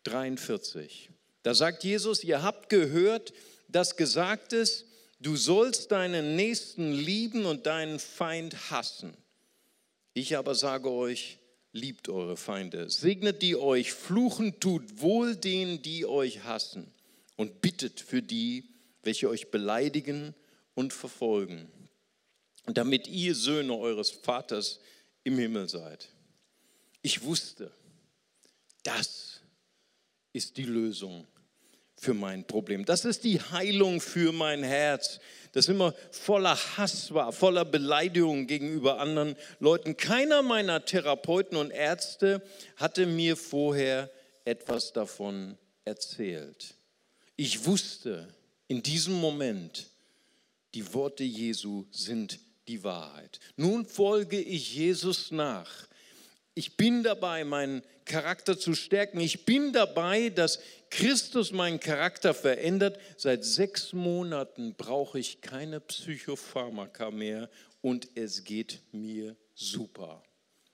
43. Da sagt Jesus, ihr habt gehört, dass gesagt ist, Du sollst deinen Nächsten lieben und deinen Feind hassen. Ich aber sage euch, liebt eure Feinde, segnet die euch, fluchen tut wohl denen, die euch hassen. Und bittet für die, welche euch beleidigen und verfolgen, damit ihr Söhne eures Vaters im Himmel seid. Ich wusste, das ist die Lösung für mein Problem. Das ist die Heilung für mein Herz, das immer voller Hass war, voller Beleidigung gegenüber anderen Leuten. Keiner meiner Therapeuten und Ärzte hatte mir vorher etwas davon erzählt. Ich wusste in diesem Moment, die Worte Jesu sind die Wahrheit. Nun folge ich Jesus nach ich bin dabei, meinen Charakter zu stärken. Ich bin dabei, dass Christus meinen Charakter verändert. Seit sechs Monaten brauche ich keine Psychopharmaka mehr und es geht mir super.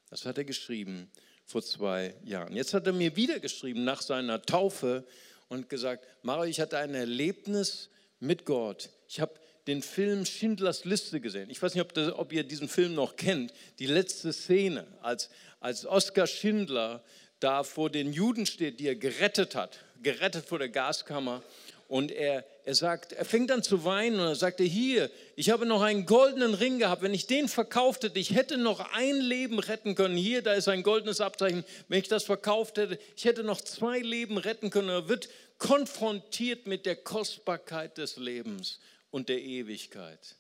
Das hat er geschrieben vor zwei Jahren. Jetzt hat er mir wieder geschrieben nach seiner Taufe und gesagt, Mario, ich hatte ein Erlebnis mit Gott. Ich habe den Film Schindlers Liste gesehen. Ich weiß nicht, ob, das, ob, ihr diesen Film noch kennt. Die letzte Szene, als, als Oskar Schindler da vor den Juden steht, die er gerettet hat, gerettet vor der Gaskammer. Und er, er sagt, er fängt an zu weinen und er sagte, hier, ich habe noch einen goldenen Ring gehabt. Wenn ich den verkauft hätte, ich hätte noch ein Leben retten können. Hier, da ist ein goldenes Abzeichen. Wenn ich das verkauft hätte, ich hätte noch zwei Leben retten können. Er wird konfrontiert mit der Kostbarkeit des Lebens und der Ewigkeit.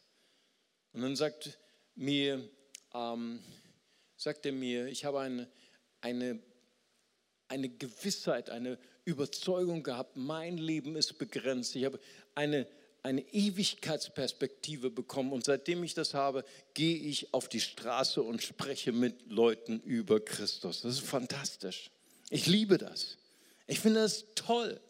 Und dann sagt mir, ähm, sagt er mir, ich habe eine, eine, eine Gewissheit, eine Überzeugung gehabt, mein Leben ist begrenzt. Ich habe eine, eine Ewigkeitsperspektive bekommen und seitdem ich das habe, gehe ich auf die Straße und spreche mit Leuten über Christus. Das ist fantastisch. Ich liebe das. Ich finde das toll,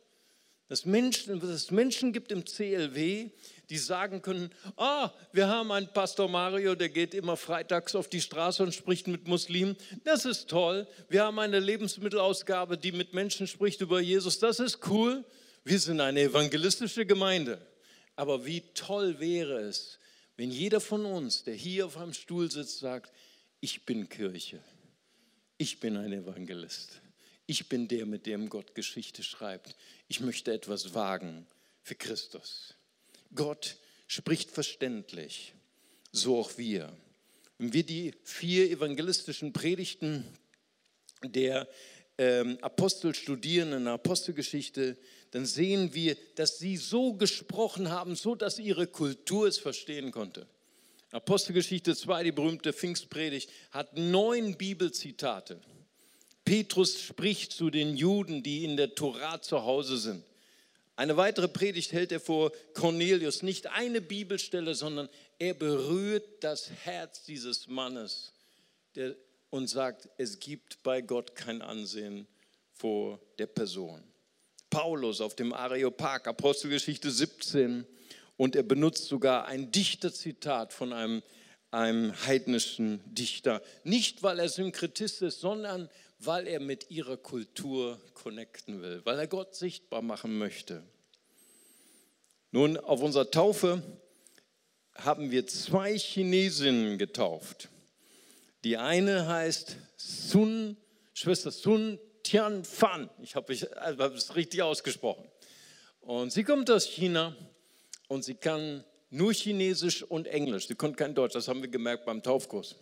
dass, Menschen, dass es Menschen gibt im CLW, die sagen können, ah, wir haben einen Pastor Mario, der geht immer freitags auf die Straße und spricht mit Muslimen. Das ist toll. Wir haben eine Lebensmittelausgabe, die mit Menschen spricht über Jesus. Das ist cool. Wir sind eine evangelistische Gemeinde. Aber wie toll wäre es, wenn jeder von uns, der hier auf einem Stuhl sitzt, sagt, ich bin Kirche. Ich bin ein Evangelist. Ich bin der, mit dem Gott Geschichte schreibt. Ich möchte etwas wagen für Christus. Gott spricht verständlich, so auch wir. Wenn wir die vier evangelistischen Predigten der ähm, Apostel studieren in der Apostelgeschichte, dann sehen wir, dass sie so gesprochen haben, so dass ihre Kultur es verstehen konnte. Apostelgeschichte 2, die berühmte Pfingstpredigt, hat neun Bibelzitate. Petrus spricht zu den Juden, die in der Tora zu Hause sind. Eine weitere Predigt hält er vor Cornelius. Nicht eine Bibelstelle, sondern er berührt das Herz dieses Mannes der, und sagt, es gibt bei Gott kein Ansehen vor der Person. Paulus auf dem Areopag, Apostelgeschichte 17, und er benutzt sogar ein Dichterzitat von einem, einem heidnischen Dichter. Nicht, weil er Synkretist ist, sondern weil er mit ihrer Kultur connecten will, weil er Gott sichtbar machen möchte. Nun, auf unserer Taufe haben wir zwei Chinesinnen getauft. Die eine heißt Sun, Schwester Sun Tian Fan. Ich habe es richtig ausgesprochen. Und sie kommt aus China und sie kann nur Chinesisch und Englisch. Sie konnte kein Deutsch, das haben wir gemerkt beim Taufkurs.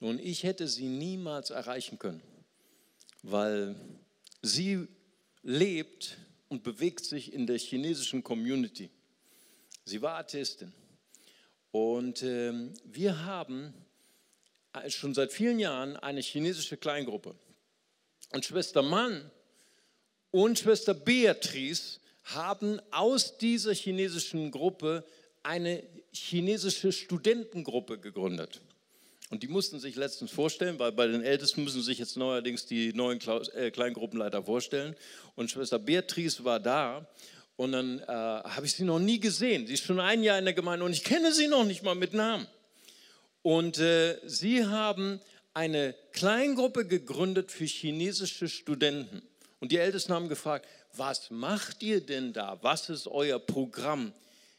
Nun, ich hätte sie niemals erreichen können weil sie lebt und bewegt sich in der chinesischen Community. Sie war Atheistin. Und äh, wir haben schon seit vielen Jahren eine chinesische Kleingruppe. Und Schwester Mann und Schwester Beatrice haben aus dieser chinesischen Gruppe eine chinesische Studentengruppe gegründet. Und die mussten sich letztens vorstellen, weil bei den Ältesten müssen sich jetzt neuerdings die neuen äh, Kleingruppenleiter vorstellen. Und Schwester Beatrice war da. Und dann äh, habe ich sie noch nie gesehen. Sie ist schon ein Jahr in der Gemeinde und ich kenne sie noch nicht mal mit Namen. Und äh, sie haben eine Kleingruppe gegründet für chinesische Studenten. Und die Ältesten haben gefragt, was macht ihr denn da? Was ist euer Programm?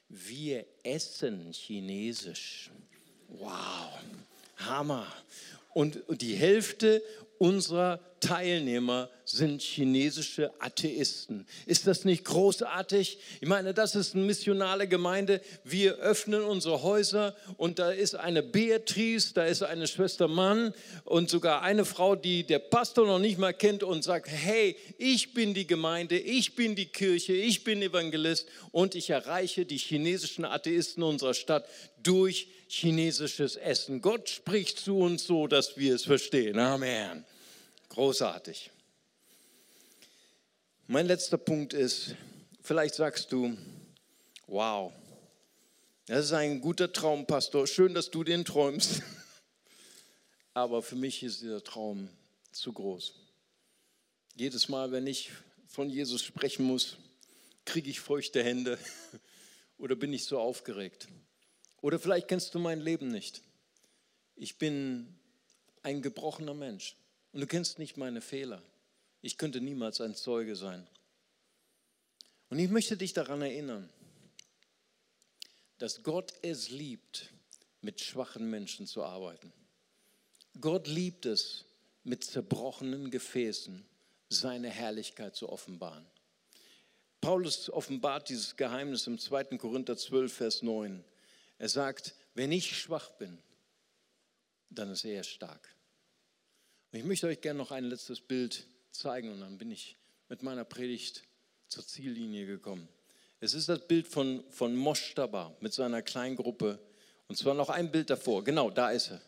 Wir essen Chinesisch. Wow. Hammer. Und die Hälfte unserer Teilnehmer sind chinesische Atheisten. Ist das nicht großartig? Ich meine, das ist eine missionale Gemeinde. Wir öffnen unsere Häuser und da ist eine Beatrice, da ist eine Schwester Mann und sogar eine Frau, die der Pastor noch nicht mal kennt und sagt, hey, ich bin die Gemeinde, ich bin die Kirche, ich bin Evangelist und ich erreiche die chinesischen Atheisten unserer Stadt durch chinesisches Essen. Gott spricht zu uns so, dass wir es verstehen. Amen. Großartig. Mein letzter Punkt ist, vielleicht sagst du, wow, das ist ein guter Traum, Pastor. Schön, dass du den träumst. Aber für mich ist dieser Traum zu groß. Jedes Mal, wenn ich von Jesus sprechen muss, kriege ich feuchte Hände oder bin ich so aufgeregt. Oder vielleicht kennst du mein Leben nicht. Ich bin ein gebrochener Mensch. Und du kennst nicht meine Fehler. Ich könnte niemals ein Zeuge sein. Und ich möchte dich daran erinnern, dass Gott es liebt, mit schwachen Menschen zu arbeiten. Gott liebt es, mit zerbrochenen Gefäßen seine Herrlichkeit zu offenbaren. Paulus offenbart dieses Geheimnis im 2. Korinther 12, Vers 9. Er sagt, wenn ich schwach bin, dann ist er stark. Und ich möchte euch gerne noch ein letztes Bild zeigen und dann bin ich mit meiner Predigt zur Ziellinie gekommen. Es ist das Bild von, von Moshtaba mit seiner kleinen Gruppe. Und zwar noch ein Bild davor. Genau, da ist er.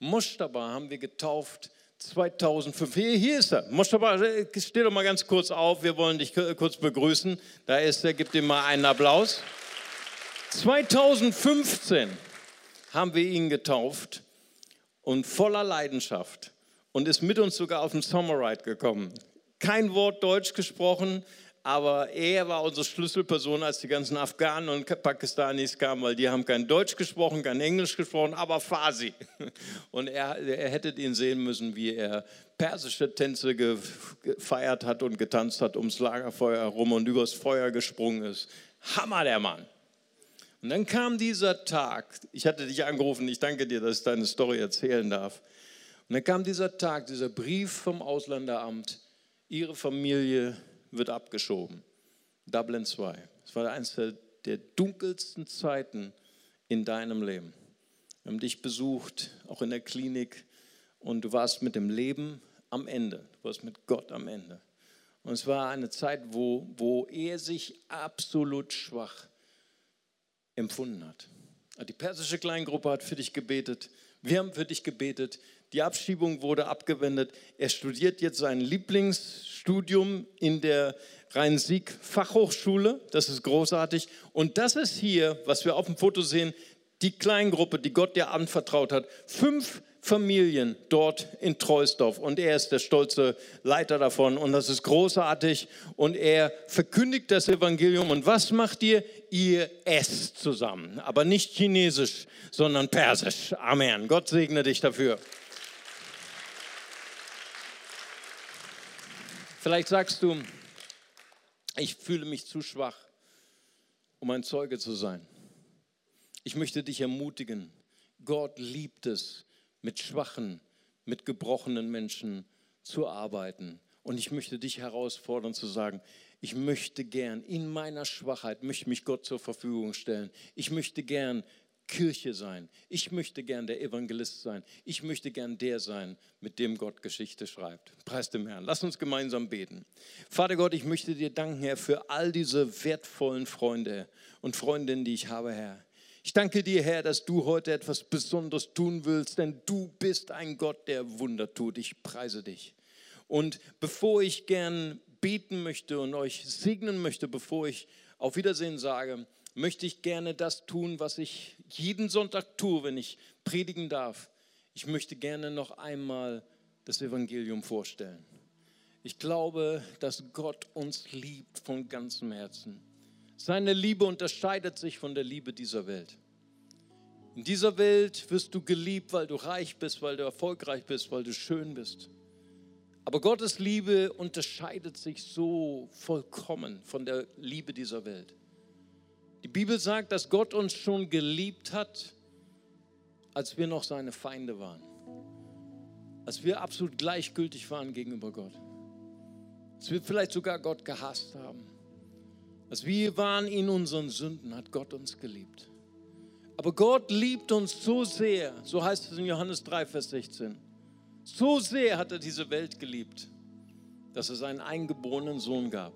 Moshtaba haben wir getauft 2005. Hier, hier ist er. Moshtaba, steh doch mal ganz kurz auf. Wir wollen dich kurz begrüßen. Da ist er. Gib ihm mal einen Applaus. 2015 haben wir ihn getauft und voller Leidenschaft und ist mit uns sogar auf den Summer Ride gekommen. Kein Wort Deutsch gesprochen, aber er war unsere Schlüsselperson, als die ganzen Afghanen und Pakistanis kamen, weil die haben kein Deutsch gesprochen, kein Englisch gesprochen, aber Farsi. Und er, er hättet ihn sehen müssen, wie er persische Tänze gefeiert hat und getanzt hat ums Lagerfeuer herum und übers Feuer gesprungen ist. Hammer der Mann. Und dann kam dieser Tag, ich hatte dich angerufen, ich danke dir, dass ich deine Story erzählen darf. Und dann kam dieser Tag, dieser Brief vom Ausländeramt, ihre Familie wird abgeschoben. Dublin 2. Es war eines der, dunkelsten Zeiten in deinem Leben. Wir haben dich besucht, auch in der Klinik, und du warst mit dem Leben am Ende. Du warst mit Gott am Ende. Und es war eine Zeit, wo, wo er sich absolut schwach empfunden hat. Die persische Kleingruppe hat für dich gebetet. Wir haben für dich gebetet. Die Abschiebung wurde abgewendet. Er studiert jetzt sein Lieblingsstudium in der Rhein-Sieg-Fachhochschule. Das ist großartig. Und das ist hier, was wir auf dem Foto sehen, die Kleingruppe, die Gott dir anvertraut hat. Fünf Familien dort in Treusdorf und er ist der stolze Leiter davon und das ist großartig und er verkündigt das Evangelium und was macht ihr? Ihr esst zusammen, aber nicht chinesisch, sondern persisch. Amen. Gott segne dich dafür. Vielleicht sagst du, ich fühle mich zu schwach, um ein Zeuge zu sein. Ich möchte dich ermutigen. Gott liebt es, mit schwachen, mit gebrochenen Menschen zu arbeiten. Und ich möchte dich herausfordern zu sagen, ich möchte gern in meiner Schwachheit, möchte mich Gott zur Verfügung stellen. Ich möchte gern Kirche sein. Ich möchte gern der Evangelist sein. Ich möchte gern der sein, mit dem Gott Geschichte schreibt. Preis dem Herrn. Lass uns gemeinsam beten. Vater Gott, ich möchte dir danken, Herr, für all diese wertvollen Freunde und Freundinnen, die ich habe, Herr. Ich danke dir, Herr, dass du heute etwas Besonderes tun willst, denn du bist ein Gott, der Wunder tut. Ich preise dich. Und bevor ich gern beten möchte und euch segnen möchte, bevor ich auf Wiedersehen sage, möchte ich gerne das tun, was ich jeden Sonntag tue, wenn ich predigen darf. Ich möchte gerne noch einmal das Evangelium vorstellen. Ich glaube, dass Gott uns liebt von ganzem Herzen. Seine Liebe unterscheidet sich von der Liebe dieser Welt. In dieser Welt wirst du geliebt, weil du reich bist, weil du erfolgreich bist, weil du schön bist. Aber Gottes Liebe unterscheidet sich so vollkommen von der Liebe dieser Welt. Die Bibel sagt, dass Gott uns schon geliebt hat, als wir noch seine Feinde waren. Als wir absolut gleichgültig waren gegenüber Gott. Als wir vielleicht sogar Gott gehasst haben. Als wir waren in unseren Sünden, hat Gott uns geliebt. Aber Gott liebt uns so sehr, so heißt es in Johannes 3, Vers 16. So sehr hat er diese Welt geliebt, dass er seinen eingeborenen Sohn gab.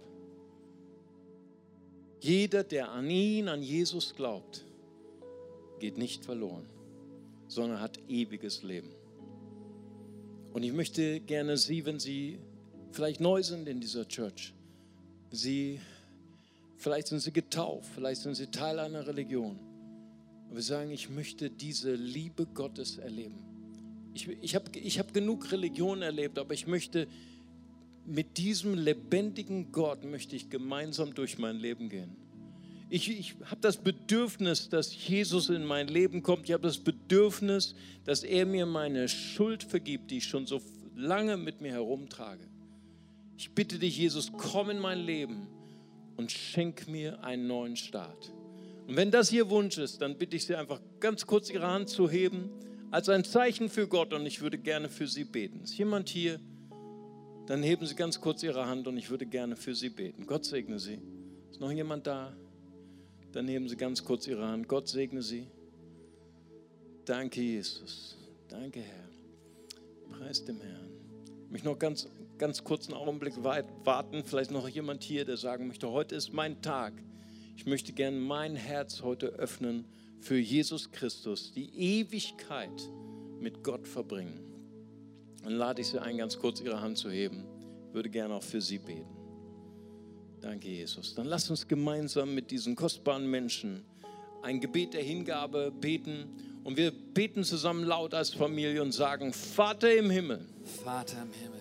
Jeder, der an ihn, an Jesus glaubt, geht nicht verloren, sondern hat ewiges Leben. Und ich möchte gerne Sie, wenn Sie vielleicht neu sind in dieser Church, Sie Vielleicht sind sie getauft, vielleicht sind sie Teil einer Religion. Aber wir sagen, ich möchte diese Liebe Gottes erleben. Ich, ich habe ich hab genug Religion erlebt, aber ich möchte mit diesem lebendigen Gott möchte ich gemeinsam durch mein Leben gehen. Ich, ich habe das Bedürfnis, dass Jesus in mein Leben kommt. Ich habe das Bedürfnis, dass er mir meine Schuld vergibt, die ich schon so lange mit mir herumtrage. Ich bitte dich, Jesus, komm in mein Leben und schenk mir einen neuen Start. Und wenn das Ihr Wunsch ist, dann bitte ich Sie einfach ganz kurz Ihre Hand zu heben als ein Zeichen für Gott und ich würde gerne für Sie beten. Ist jemand hier? Dann heben Sie ganz kurz Ihre Hand und ich würde gerne für Sie beten. Gott segne Sie. Ist noch jemand da? Dann heben Sie ganz kurz Ihre Hand. Gott segne Sie. Danke, Jesus. Danke, Herr. Preis dem Herrn. Ich möchte noch ganz ganz kurzen Augenblick warten. Vielleicht noch jemand hier, der sagen möchte, heute ist mein Tag. Ich möchte gerne mein Herz heute öffnen für Jesus Christus, die Ewigkeit mit Gott verbringen. Dann lade ich Sie ein, ganz kurz Ihre Hand zu heben. Ich würde gerne auch für Sie beten. Danke, Jesus. Dann lasst uns gemeinsam mit diesen kostbaren Menschen ein Gebet der Hingabe beten Und wir beten zusammen laut als Familie und sagen, Vater im Himmel, Vater im Himmel,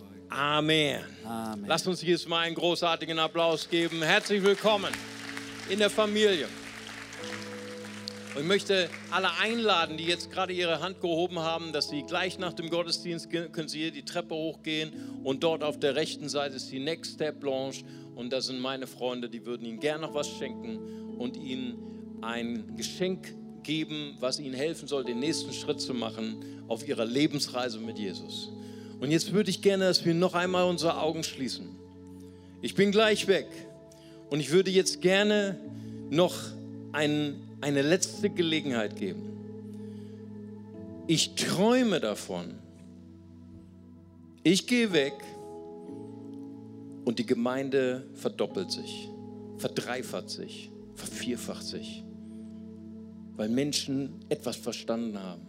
Amen. Amen. Lass uns jetzt mal einen großartigen Applaus geben. Herzlich willkommen in der Familie. Und ich möchte alle einladen, die jetzt gerade ihre Hand gehoben haben, dass sie gleich nach dem Gottesdienst können sie hier die Treppe hochgehen und dort auf der rechten Seite ist die Next Step Lounge und da sind meine Freunde, die würden Ihnen gern noch was schenken und Ihnen ein Geschenk geben, was Ihnen helfen soll, den nächsten Schritt zu machen auf Ihrer Lebensreise mit Jesus. Und jetzt würde ich gerne, dass wir noch einmal unsere Augen schließen. Ich bin gleich weg und ich würde jetzt gerne noch ein, eine letzte Gelegenheit geben. Ich träume davon. Ich gehe weg und die Gemeinde verdoppelt sich, verdreifacht sich, vervierfacht sich, weil Menschen etwas verstanden haben.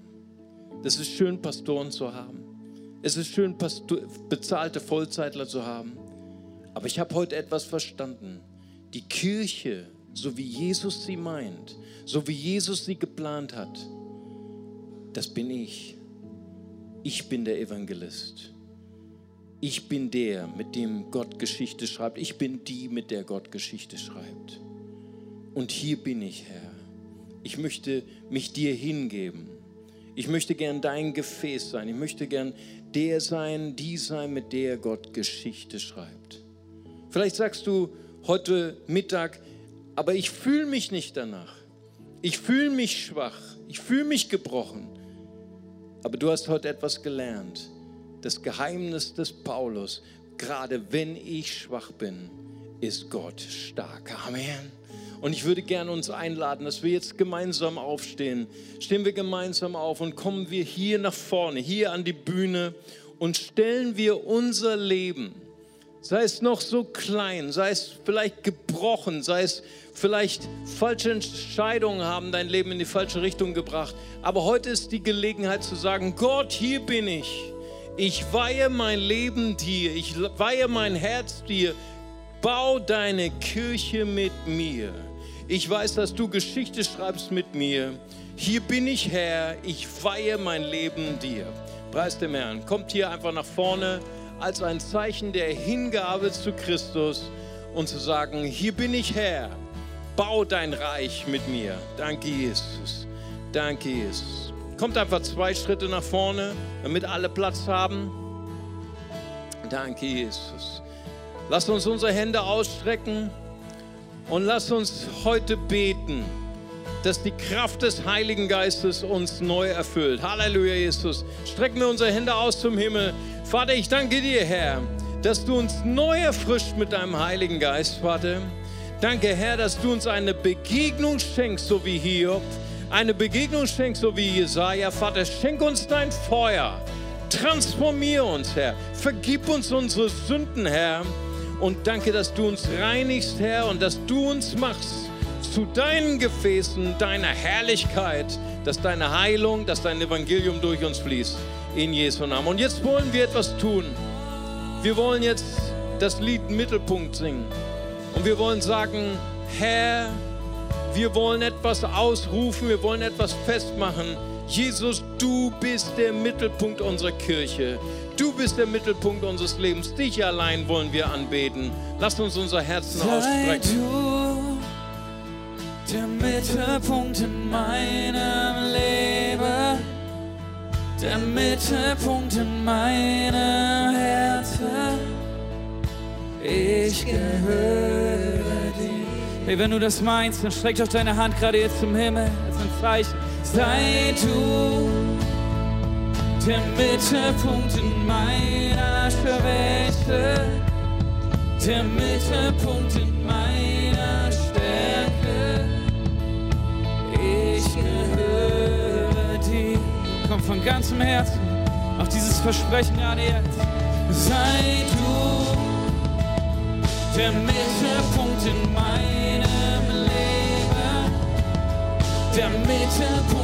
Das ist schön, Pastoren zu haben. Es ist schön, bezahlte Vollzeitler zu haben. Aber ich habe heute etwas verstanden. Die Kirche, so wie Jesus sie meint, so wie Jesus sie geplant hat, das bin ich. Ich bin der Evangelist. Ich bin der, mit dem Gott Geschichte schreibt. Ich bin die, mit der Gott Geschichte schreibt. Und hier bin ich, Herr. Ich möchte mich dir hingeben. Ich möchte gern dein Gefäß sein. Ich möchte gern der sein, die sein, mit der Gott Geschichte schreibt. Vielleicht sagst du heute Mittag, aber ich fühle mich nicht danach. Ich fühle mich schwach. Ich fühle mich gebrochen. Aber du hast heute etwas gelernt. Das Geheimnis des Paulus, gerade wenn ich schwach bin, ist Gott stark. Amen. Und ich würde gerne uns einladen, dass wir jetzt gemeinsam aufstehen. Stehen wir gemeinsam auf und kommen wir hier nach vorne, hier an die Bühne und stellen wir unser Leben, sei es noch so klein, sei es vielleicht gebrochen, sei es vielleicht falsche Entscheidungen haben dein Leben in die falsche Richtung gebracht. Aber heute ist die Gelegenheit zu sagen, Gott, hier bin ich. Ich weihe mein Leben dir, ich weihe mein Herz dir. Bau deine Kirche mit mir. Ich weiß, dass du Geschichte schreibst mit mir. Hier bin ich Herr, ich weihe mein Leben dir. Preis dem Herrn. Kommt hier einfach nach vorne als ein Zeichen der Hingabe zu Christus und zu sagen, hier bin ich Herr, bau dein Reich mit mir. Danke Jesus, danke Jesus. Kommt einfach zwei Schritte nach vorne, damit alle Platz haben. Danke Jesus. Lasst uns unsere Hände ausstrecken und lasst uns heute beten, dass die Kraft des Heiligen Geistes uns neu erfüllt. Halleluja, Jesus. Strecken wir unsere Hände aus zum Himmel. Vater, ich danke dir, Herr, dass du uns neu erfrischt mit deinem Heiligen Geist, Vater. Danke, Herr, dass du uns eine Begegnung schenkst, so wie Hiob. Eine Begegnung schenkst, so wie Jesaja. Vater, schenk uns dein Feuer. Transformier uns, Herr. Vergib uns unsere Sünden, Herr. Und danke, dass du uns reinigst, Herr, und dass du uns machst zu deinen Gefäßen, deiner Herrlichkeit, dass deine Heilung, dass dein Evangelium durch uns fließt. In Jesu Namen. Und jetzt wollen wir etwas tun. Wir wollen jetzt das Lied Mittelpunkt singen. Und wir wollen sagen, Herr, wir wollen etwas ausrufen, wir wollen etwas festmachen. Jesus, du bist der Mittelpunkt unserer Kirche. Du bist der Mittelpunkt unseres Lebens. Dich allein wollen wir anbeten. Lass uns unser Herzen Sei ausstrecken. du der Mittelpunkt in meinem Leben, der Mittelpunkt in meinem Herzen. Ich gehöre dir. Hey, wenn du das meinst, dann streck doch deine Hand gerade jetzt zum Himmel als ein Zeichen. Sei du der Mittelpunkt in meiner Schwäche, der Mittelpunkt in meiner Stärke. Ich gehöre dir. Komm von ganzem Herzen. Auch dieses Versprechen gerade jetzt. Sei du der Mittelpunkt in meinem Leben, der Mittelpunkt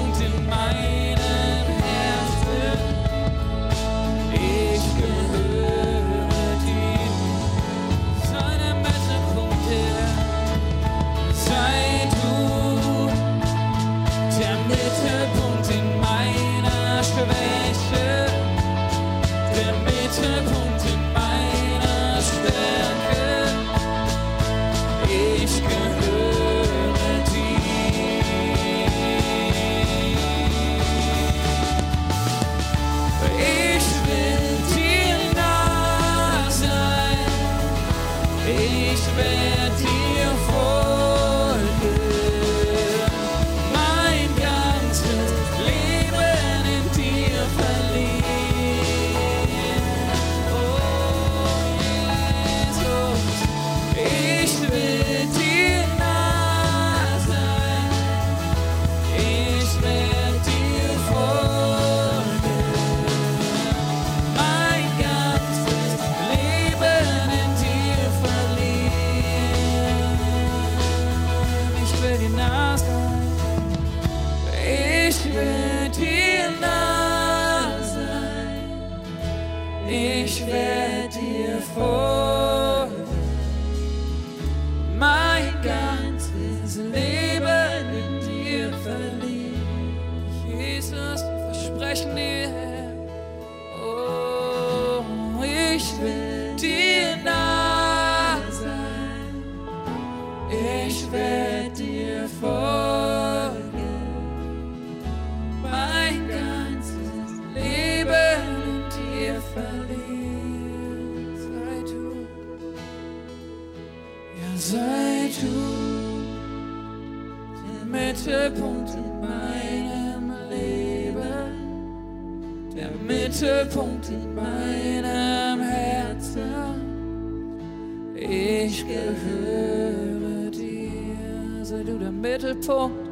Mittelpunkt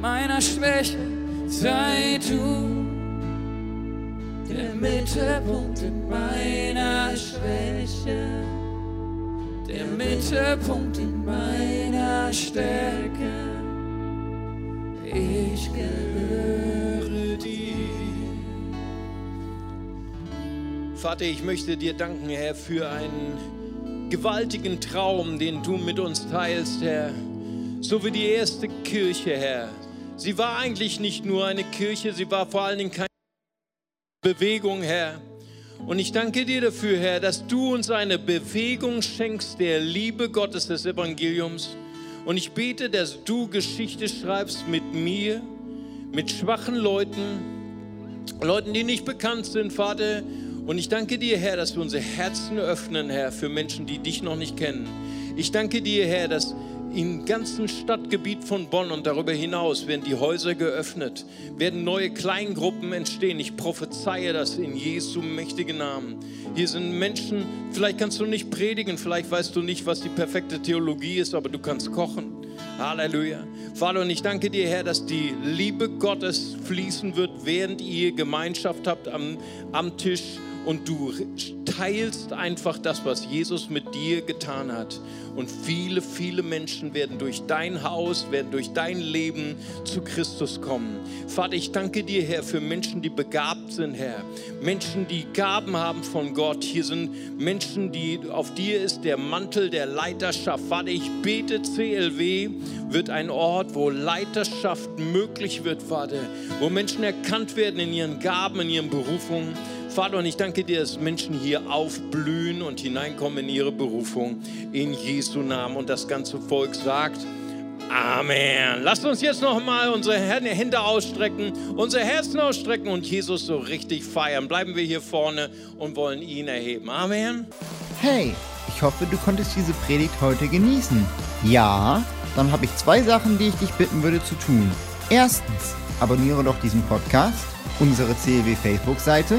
meiner Schwäche, sei du der Mittelpunkt in meiner Schwäche, der Mittelpunkt in meiner Stärke. Ich gehöre dir. Vater, ich möchte dir danken, Herr, für einen gewaltigen Traum, den du mit uns teilst, Herr. So wie die erste Kirche, Herr. Sie war eigentlich nicht nur eine Kirche, sie war vor allen Dingen keine Bewegung, Herr. Und ich danke dir dafür, Herr, dass du uns eine Bewegung schenkst der Liebe Gottes des Evangeliums. Und ich bete, dass du Geschichte schreibst mit mir, mit schwachen Leuten, Leuten, die nicht bekannt sind, Vater. Und ich danke dir, Herr, dass wir unsere Herzen öffnen, Herr, für Menschen, die dich noch nicht kennen. Ich danke dir, Herr, dass im ganzen Stadtgebiet von Bonn und darüber hinaus werden die Häuser geöffnet, werden neue Kleingruppen entstehen. Ich prophezeie das in Jesu mächtigen Namen. Hier sind Menschen, vielleicht kannst du nicht predigen, vielleicht weißt du nicht, was die perfekte Theologie ist, aber du kannst kochen. Halleluja. Vater, und ich danke dir, Herr, dass die Liebe Gottes fließen wird, während ihr Gemeinschaft habt am, am Tisch und du teilst einfach das, was Jesus mit dir getan hat. Und viele, viele Menschen werden durch dein Haus, werden durch dein Leben zu Christus kommen. Vater, ich danke dir, Herr, für Menschen, die begabt sind, Herr. Menschen, die Gaben haben von Gott. Hier sind Menschen, die auf dir ist der Mantel der Leiterschaft. Vater, ich bete, CLW wird ein Ort, wo Leiterschaft möglich wird, Vater. Wo Menschen erkannt werden in ihren Gaben, in ihren Berufungen. Vater, und ich danke dir, dass Menschen hier aufblühen und hineinkommen in ihre Berufung in Jesu Namen. Und das ganze Volk sagt, Amen. Lasst uns jetzt nochmal unsere Hände ausstrecken, unsere Herzen ausstrecken und Jesus so richtig feiern. Bleiben wir hier vorne und wollen ihn erheben. Amen. Hey, ich hoffe, du konntest diese Predigt heute genießen. Ja, dann habe ich zwei Sachen, die ich dich bitten würde zu tun. Erstens, abonniere doch diesen Podcast, unsere CLW Facebook-Seite